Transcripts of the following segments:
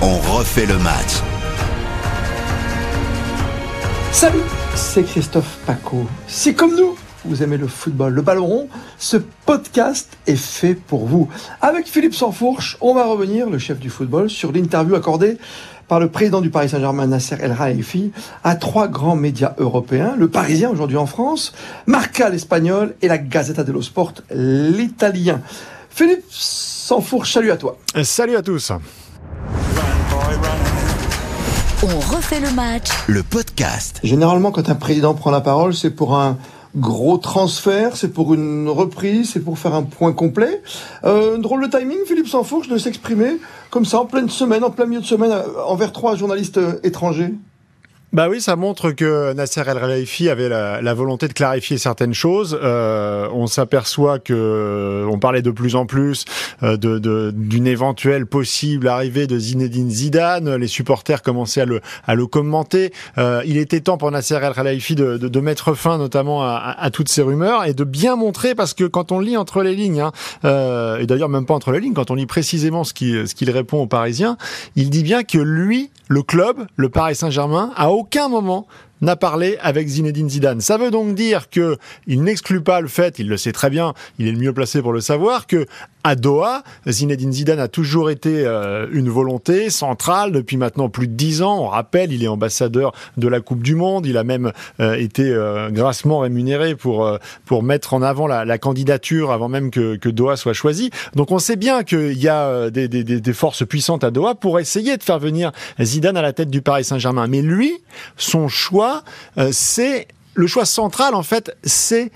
On refait le match. Salut, c'est Christophe Paco. Si comme nous, vous aimez le football, le ballon rond, ce podcast est fait pour vous. Avec Philippe Sansfourche, on va revenir, le chef du football, sur l'interview accordée par le président du Paris Saint-Germain, Nasser El Khelaifi, à trois grands médias européens, le Parisien aujourd'hui en France, Marca l'espagnol et la Gazzetta dello Sport l'italien. Philippe Sansfourche, salut à toi. Salut à tous. Run, boy, run. On refait le match Le podcast. Généralement, quand un président prend la parole, c'est pour un gros transfert, c'est pour une reprise, c'est pour faire un point complet. Euh, drôle de timing, Philippe Sansfourche, de s'exprimer comme ça en pleine semaine, en plein milieu de semaine, euh, envers trois journalistes euh, étrangers. Bah oui, ça montre que Nasser El Khelaifi avait la, la, volonté de clarifier certaines choses. Euh, on s'aperçoit que on parlait de plus en plus euh, de, d'une éventuelle possible arrivée de Zinedine Zidane. Les supporters commençaient à le, à le commenter. Euh, il était temps pour Nasser El Khelaifi de, de, de, mettre fin notamment à, à, toutes ces rumeurs et de bien montrer parce que quand on lit entre les lignes, hein, euh, et d'ailleurs même pas entre les lignes, quand on lit précisément ce qu'il ce qu'il répond aux Parisiens, il dit bien que lui, le club, le Paris Saint-Germain, a aucun moment n'a parlé avec Zinedine Zidane. Ça veut donc dire que il n'exclut pas le fait, il le sait très bien, il est le mieux placé pour le savoir, que à Doha, Zinedine Zidane a toujours été euh, une volonté centrale depuis maintenant plus de dix ans. On rappelle, il est ambassadeur de la Coupe du Monde. Il a même euh, été euh, grassement rémunéré pour pour mettre en avant la, candidature avant même que, Doha soit choisi. Donc on sait bien qu'il y a des, des, forces puissantes à Doha pour essayer de faire venir Zidane à la tête du Paris Saint-Germain. Mais lui, son choix, c'est le choix central, en fait, c'est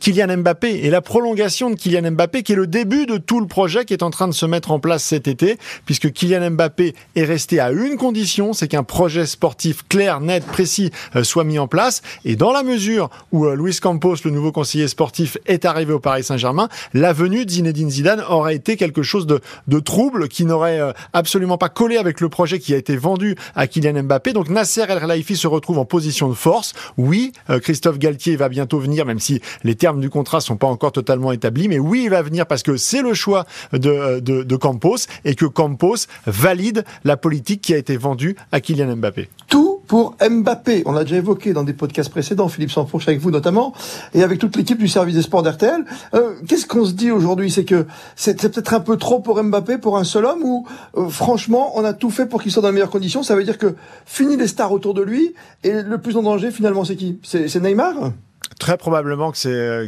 Kylian Mbappé et la prolongation de Kylian Mbappé, qui est le début de tout le projet qui est en train de se mettre en place cet été, puisque Kylian Mbappé est resté à une condition, c'est qu'un projet sportif clair, net, précis soit mis en place. Et dans la mesure où Luis Campos, le nouveau conseiller sportif, est arrivé au Paris Saint-Germain, la venue de Zinedine Zidane aurait été quelque chose de, de trouble, qui n'aurait absolument pas collé avec le projet qui a été vendu à Kylian Mbappé. Donc Nasser El Khelaifi se retrouve en position de force. Oui, Christophe Galtier va bientôt venir, même si les termes du contrat sont pas encore totalement établis. Mais oui, il va venir parce que c'est le choix de, de, Campos et que Campos valide la politique qui a été vendue à Kylian Mbappé. Tout pour Mbappé. On l'a déjà évoqué dans des podcasts précédents, Philippe Sanfourche avec vous notamment, et avec toute l'équipe du service des sports d'RTL. Euh, Qu'est-ce qu'on se dit aujourd'hui? C'est que c'est peut-être un peu trop pour Mbappé, pour un seul homme, ou euh, franchement, on a tout fait pour qu'il soit dans les meilleures conditions? Ça veut dire que fini les stars autour de lui, et le plus en danger finalement, c'est qui? Neymar? Très probablement que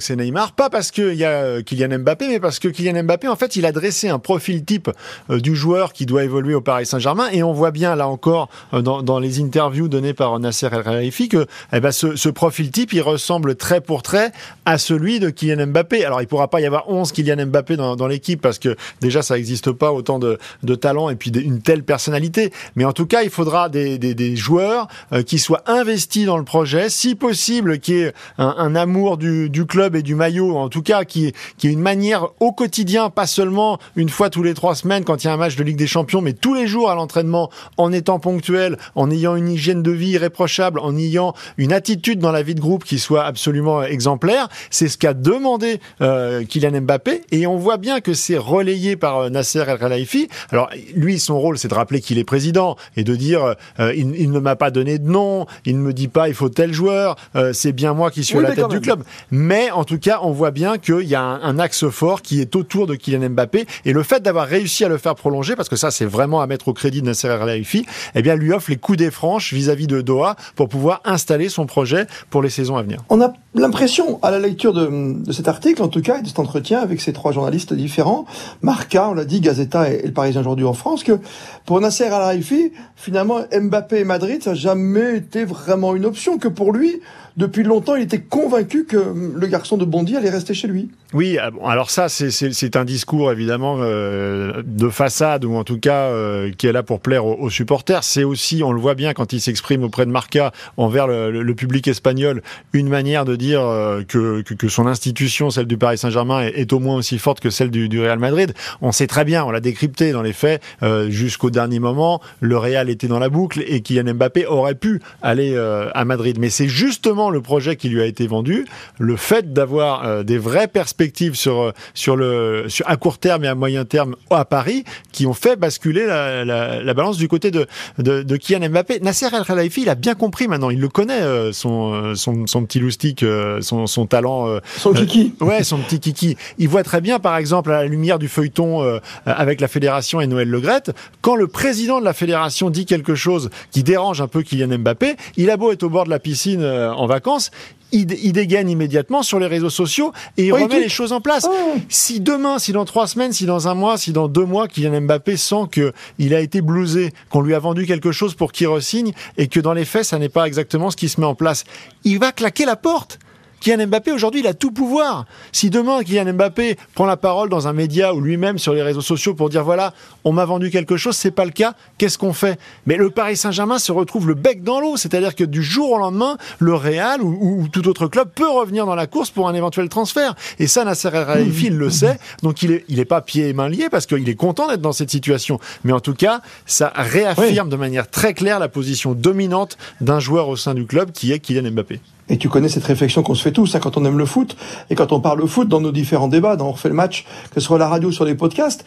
c'est Neymar, pas parce qu'il y a Kylian Mbappé, mais parce que Kylian Mbappé, en fait, il a dressé un profil type euh, du joueur qui doit évoluer au Paris Saint-Germain, et on voit bien là encore euh, dans, les interviews données par Nasser El Khelaifi que eh ben, ce, profil type, il ressemble trait pour trait à celui de Kylian Mbappé. Alors, il pourra pas y avoir 11 Kylian Mbappé dans, l'équipe parce que déjà ça n'existe pas autant de, de talent et puis une telle personnalité. Mais en tout cas, il faudra des, joueurs euh, qui soient investis dans le projet, si possible, qui est un, un amour du, club et du maillot, en tout cas, qui, est une manière au quotidien, pas seulement une fois tous les trois semaines quand il y a un match de Ligue des Champions, mais tous les jours à l'entraînement, en étant ponctuel, en ayant une hygiène de vie irréprochable, en ayant une attitude dans la vie de groupe qui soit absolument exemplaire. C'est ce qu'a demandé euh, Kylian Mbappé, et on voit bien que c'est relayé par euh, Nasser El Khelaifi. Alors lui, son rôle, c'est de rappeler qu'il est président et de dire euh, il, ne m'a pas donné de nom, il ne me dit pas il faut tel joueur, c'est bien moi qui suis oui, la tête du club. Mais en tout cas, on voit bien qu'il y a un, un, axe fort qui est autour de Kylian Mbappé et le fait d'avoir réussi à le faire prolonger, parce que ça, c'est vraiment à mettre au crédit de Nasser Khelaifi, eh bien, lui offre les coups des franches vis-à-vis de Doha pour pouvoir installer son projet pour les saisons à venir. On a l'impression, à la lecture de, de, cet article, en tout cas, et de cet entretien avec ces trois journalistes différents, Marca, on l'a dit, Gazeta et, et le Parisien aujourd'hui en France, que pour Nasser Khelaifi, finalement, Mbappé et Madrid, ça n'a jamais été vraiment une option, que pour lui, depuis longtemps, il était convaincu que le garçon de Bondy allait rester chez lui. Oui, alors ça, c'est un discours évidemment euh, de façade ou en tout cas euh, qui est là pour plaire aux, supporters. C'est aussi, on le voit bien quand il s'exprime auprès de Marca envers le, public espagnol, une manière de dire euh, que, son institution, celle du Paris Saint-Germain, est, au moins aussi forte que celle du, du, Real Madrid. On sait très bien, on l'a décrypté dans les faits jusqu'au dernier moment. Le Real était dans la boucle et Kylian Mbappé aurait pu aller à Madrid. Mais c'est justement le projet qui lui a été vendu, le fait d'avoir des vraies perspectives perspectives sur sur le sur à court terme et à moyen terme à Paris qui ont fait basculer la, la, la balance du côté de, de, de Kylian Mbappé. Nasser El Khelaifi, il a bien compris maintenant, il le connaît euh, son, euh, son son petit loustic, euh, son son talent. euh, Son kiki. euh, ouais, son petit kiki. Il voit très bien, par exemple, à la lumière du feuilleton euh, avec la fédération et Noël Legrette, quand le président de la fédération dit quelque chose qui dérange un peu Kylian Mbappé, il a beau être au bord de la piscine euh, en vacances, il, il dégaine immédiatement sur les réseaux sociaux et il Oui, remet tout- les choses en place. Ah. Si demain, si dans trois semaines, si dans un mois, si dans deux mois, Kylian Mbappé sent que il a été blousé, qu'on lui a vendu quelque chose pour qu'il resigne et que dans les faits, ça n'est pas exactement ce qui se met en place, il va claquer la porte. Kylian Mbappé, aujourd'hui, il a tout pouvoir. Si demain, Kylian Mbappé prend la parole dans un média ou lui-même sur les réseaux sociaux pour dire voilà, on m'a vendu quelque chose, c'est pas le cas, qu'est-ce qu'on fait? Mais le Paris Saint-Germain se retrouve le bec dans l'eau, c'est-à-dire que du jour au lendemain, le Real ou, ou tout autre club peut revenir dans la course pour un éventuel transfert. Et ça, Nasser El il le sait, donc il est, il est pas pieds et mains liés parce qu'il est content d'être dans cette situation. Mais en tout cas, ça réaffirme de manière très claire la position dominante d'un joueur au sein du club qui est Kylian Mbappé. Et tu connais cette réflexion qu'on se fait tous hein, quand on aime le foot et quand on parle foot dans nos différents débats, dans On refait le match, que ce soit la radio, sur les podcasts.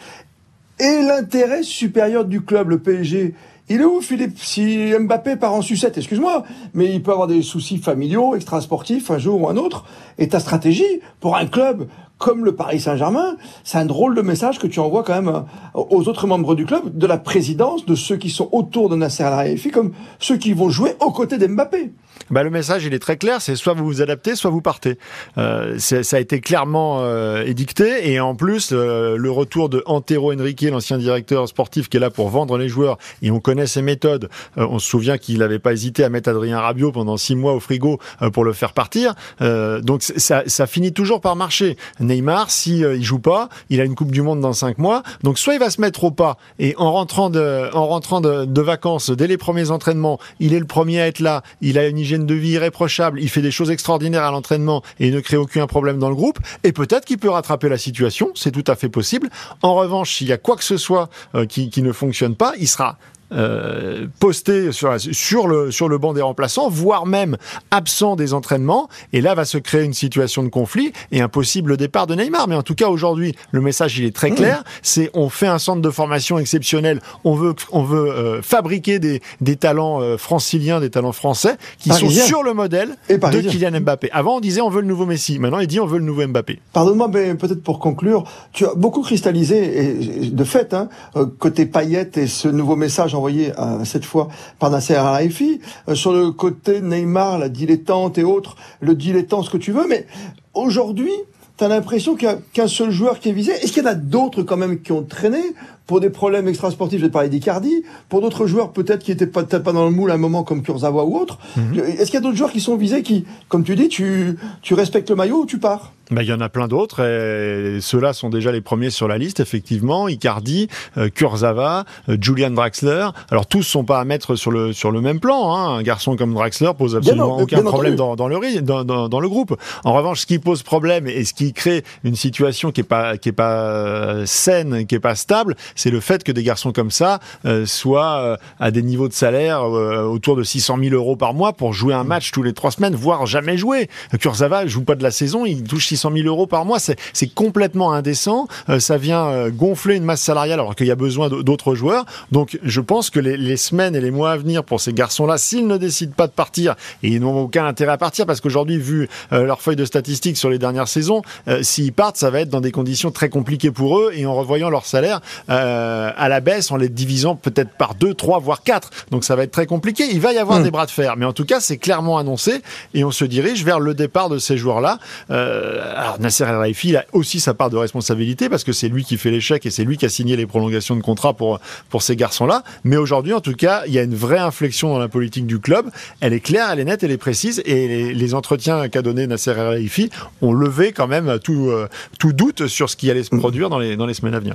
Et l'intérêt supérieur du club, le PSG, il est où, Philippe? Si Mbappé part en sucette, excuse-moi, mais il peut avoir des soucis familiaux, extrasportifs, un jour ou un autre. Et ta stratégie, pour un club comme le Paris Saint-Germain, c'est un drôle de message que tu envoies quand même euh, aux autres membres du club, de la présidence, de ceux qui sont autour de Nasser Al-Khelaifi, comme ceux qui vont jouer aux côtés d'Mbappé. Bah, le message, il est très clair, c'est soit vous vous adaptez, soit vous partez. Euh, ça a été clairement euh, édicté, et en plus, le retour de Antero Henrique, l'ancien directeur sportif qui est là pour vendre les joueurs, et on connaît ses méthodes. On se souvient qu'il n'avait pas hésité à mettre Adrien Rabiot pendant six mois au frigo pour le faire partir. Donc ça finit toujours par marcher. Neymar, si euh, il joue pas, il a une Coupe du Monde dans cinq mois, donc soit il va se mettre au pas, et en rentrant de, vacances, dès les premiers entraînements, il est le premier à être là, il a une hygiène de vie irréprochable, il fait des choses extraordinaires à l'entraînement et il ne crée aucun problème dans le groupe, et peut-être qu'il peut rattraper la situation, c'est tout à fait possible. En revanche, s'il y a quoi que ce soit euh, qui ne fonctionne pas, il sera euh, posté sur, sur, le, sur le banc des remplaçants, voire même absent des entraînements. Et là va se créer une situation de conflit et un possible départ de Neymar. Mais en tout cas, aujourd'hui, le message il est très clair. C'est on fait un centre de formation exceptionnel. On veut, on veut euh, fabriquer des, des talents euh, franciliens, des talents français qui sont sur le modèle Et de. Kylian Mbappé. Avant, on disait on veut le nouveau Messi. Maintenant, il dit on veut le nouveau Mbappé. Pardonne-moi, mais peut-être pour conclure, tu as beaucoup cristallisé, et de fait, hein, euh, côté paillettes et ce nouveau message envoyé euh, cette fois par Nasser Al-Khelaifi, euh, sur le côté Neymar, la dilettante et autres, le dilettant, ce que tu veux, mais aujourd'hui, tu as l'impression qu'il n'y a qu'un seul joueur qui est visé. Est-ce qu'il y en a d'autres quand même qui ont traîné pour des problèmes extrasportifs? Je vais te parler d'Icardi, pour d'autres joueurs peut-être qui étaient pas- peut-être pas dans le moule à un moment comme Kurzawa ou autre. Est-ce qu'il y a d'autres joueurs qui sont visés qui, comme tu dis, tu, tu respectes le maillot ou tu pars? Ben, il y en a plein d'autres et ceux-là sont déjà les premiers sur la liste, effectivement. Icardi, euh, Kurzawa, euh, Julian Draxler. Alors tous sont pas à mettre sur le sur le même plan. Hein. Un garçon comme Draxler pose absolument Bien, aucun bien problème dans, dans le dans, dans, dans le groupe. En revanche, ce qui pose problème et ce qui crée une situation qui est pas qui est pas euh, saine, qui est pas stable, c'est le fait que des garçons comme ça euh, soient euh, à des niveaux de salaire euh, autour de 600 000 euros par mois pour jouer un match tous les trois semaines, voire jamais jouer. Kurzawa joue pas de la saison, il touche 600 000 euros par mois, c'est complètement indécent. Euh, ça vient euh, gonfler une masse salariale alors qu'il y a besoin d'autres joueurs. Donc je pense que les, les semaines et les mois à venir pour ces garçons-là, s'ils ne décident pas de partir, et ils n'ont aucun intérêt à partir parce qu'aujourd'hui, vu euh, leur feuille de statistiques sur les dernières saisons, euh, s'ils partent, ça va être dans des conditions très compliquées pour eux et en revoyant leur salaire à la baisse, en les divisant peut-être par deux, trois, voire quatre. Donc ça va être très compliqué. Il va y avoir Hmm. des bras de fer, mais en tout cas, c'est clairement annoncé et on se dirige vers le départ de ces joueurs-là. Euh, alors Nasser El Raifi, il a aussi sa part de responsabilité parce que c'est lui qui fait l'échec et c'est lui qui a signé les prolongations de contrat pour pour ces garçons-là. Mais aujourd'hui, en tout cas, il y a une vraie inflexion dans la politique du club. Elle est claire, elle est nette, elle est précise et les, entretiens qu'a donné Nasser El Raifi ont levé quand même tout euh, tout doute sur ce qui allait se produire dans les dans les semaines à venir.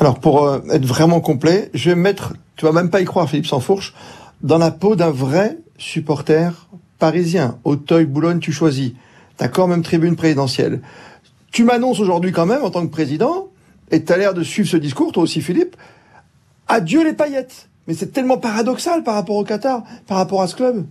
Alors pour euh, être vraiment complet, je vais me mettre, tu vas même pas y croire Philippe Sansfourche, dans la peau d'un vrai supporter parisien. Auteuil, Boulogne, tu choisis. D'accord, même tribune présidentielle. Tu m'annonces aujourd'hui quand même en tant que président, et tu as l'air de suivre ce discours, toi aussi Philippe, adieu les paillettes. Mais c'est tellement paradoxal par rapport au Qatar, par rapport à ce club.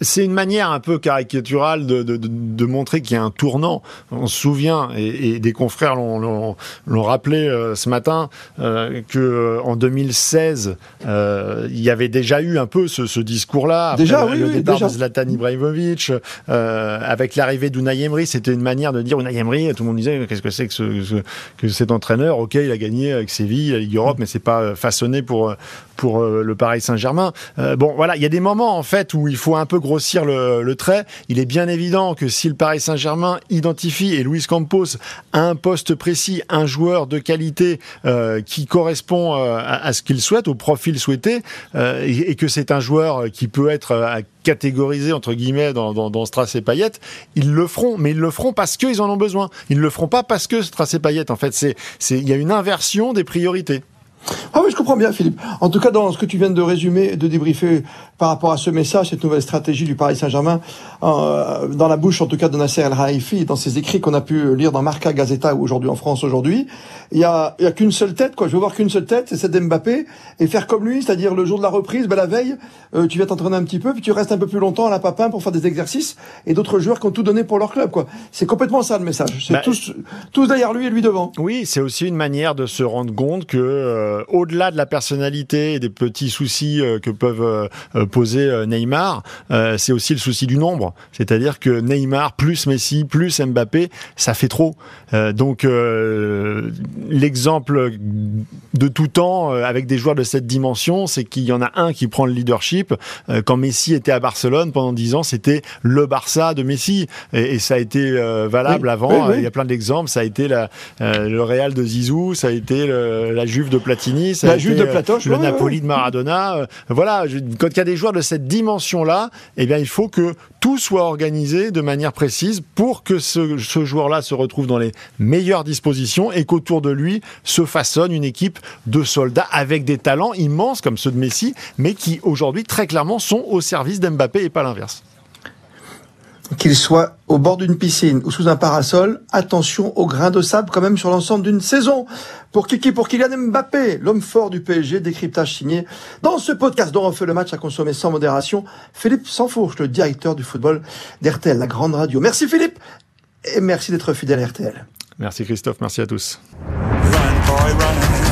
C'est une manière un peu caricaturale de, de, de, de montrer qu'il y a un tournant. On se souvient, et, et des confrères l'ont rappelé euh, ce matin, euh, que euh, en 2016, euh, il y avait déjà eu un peu ce, ce discours-là. Déjà, oui, le oui, départ déjà. de Zlatan Ibrahimovic, avec l'arrivée d'Unai Emery, c'était une manière de dire Unai Emery, tout le monde disait qu'est-ce que c'est que, ce, ce- que cet entraîneur? Ok, il a gagné avec Séville, la Ligue Europe, mais c'est pas façonné pour pour le Paris Saint-Germain. Bon, voilà, il y a des moments en fait où il faut un peu grossir le, le trait. Il est bien évident que si le Paris Saint-Germain identifie et Luis Campos un poste précis, un joueur de qualité euh, qui correspond euh, à, ce qu'il souhaite, au profil souhaité, euh, et, que c'est un joueur qui peut être catégorisé entre guillemets dans, dans, dans Strass et Payet, ils le feront, mais ils le feront parce qu'ils en ont besoin. Ils le feront pas parce que Strass et Payet. En fait, c'est il y a une inversion des priorités. Ah oui, je comprends bien, Philippe. En tout cas, dans ce que tu viens de résumer, de débriefer par rapport à ce message, cette nouvelle stratégie du Paris Saint-Germain, euh, dans la bouche, en tout cas, de Nasser El Khelaifi, dans ses écrits qu'on a pu lire dans Marca Gazeta ou aujourd'hui en France aujourd'hui, il y a, il y a qu'une seule tête, quoi. Je veux voir qu'une seule tête, c'est celle d'Mbappé, et faire comme lui, c'est-à-dire le jour de la reprise, ben, la veille, euh, tu viens t'entraîner un petit peu, puis tu restes un peu plus longtemps à la papin pour faire des exercices, et d'autres joueurs qui ont tout donné pour leur club, quoi. C'est complètement ça le message. C'est Bah, tous, tous derrière lui et lui devant. Oui, c'est aussi une manière de se rendre compte que, euh, au-delà de la personnalité et des petits soucis euh, que peuvent euh, euh, poser euh, Neymar, euh, c'est aussi le souci du nombre. C'est-à-dire que Neymar plus Messi plus Mbappé, ça fait trop. Euh, donc euh, l'exemple de tout temps euh, avec des joueurs de cette dimension, c'est qu'il y en a un qui prend le leadership. Euh, quand Messi était à Barcelone pendant 10 ans, c'était le Barça de Messi et, et ça a été euh, valable Oui, avant. oui, oui. Il y a plein d'exemples. Ça a été la, euh, le Real de Zizou, ça a été le- la Juve de Platini, ça La a Juve été de Platoche, le ouais, Napoli ouais. de Maradona. Euh, voilà, quand il y a des joueurs de cette dimension-là, eh bien, il faut que tout soit organisé de manière précise pour que ce, ce joueur-là se retrouve dans les meilleures dispositions et qu'autour de lui se façonne une équipe de soldats avec des talents immenses comme ceux de Messi, mais qui aujourd'hui très clairement sont au service d'Mbappé et pas l'inverse. Qu'il soit au bord d'une piscine ou sous un parasol, attention aux grains de sable quand même sur l'ensemble d'une saison. Pour Kiki, pour Kylian Mbappé, l'homme fort du PSG, décryptage signé dans ce podcast dont on fait le match à consommer sans modération, Philippe Sansfourche, le directeur du football d'RTL, la grande radio. Merci Philippe et merci d'être fidèle à RTL. Merci Christophe, merci à tous. Run, boy, run.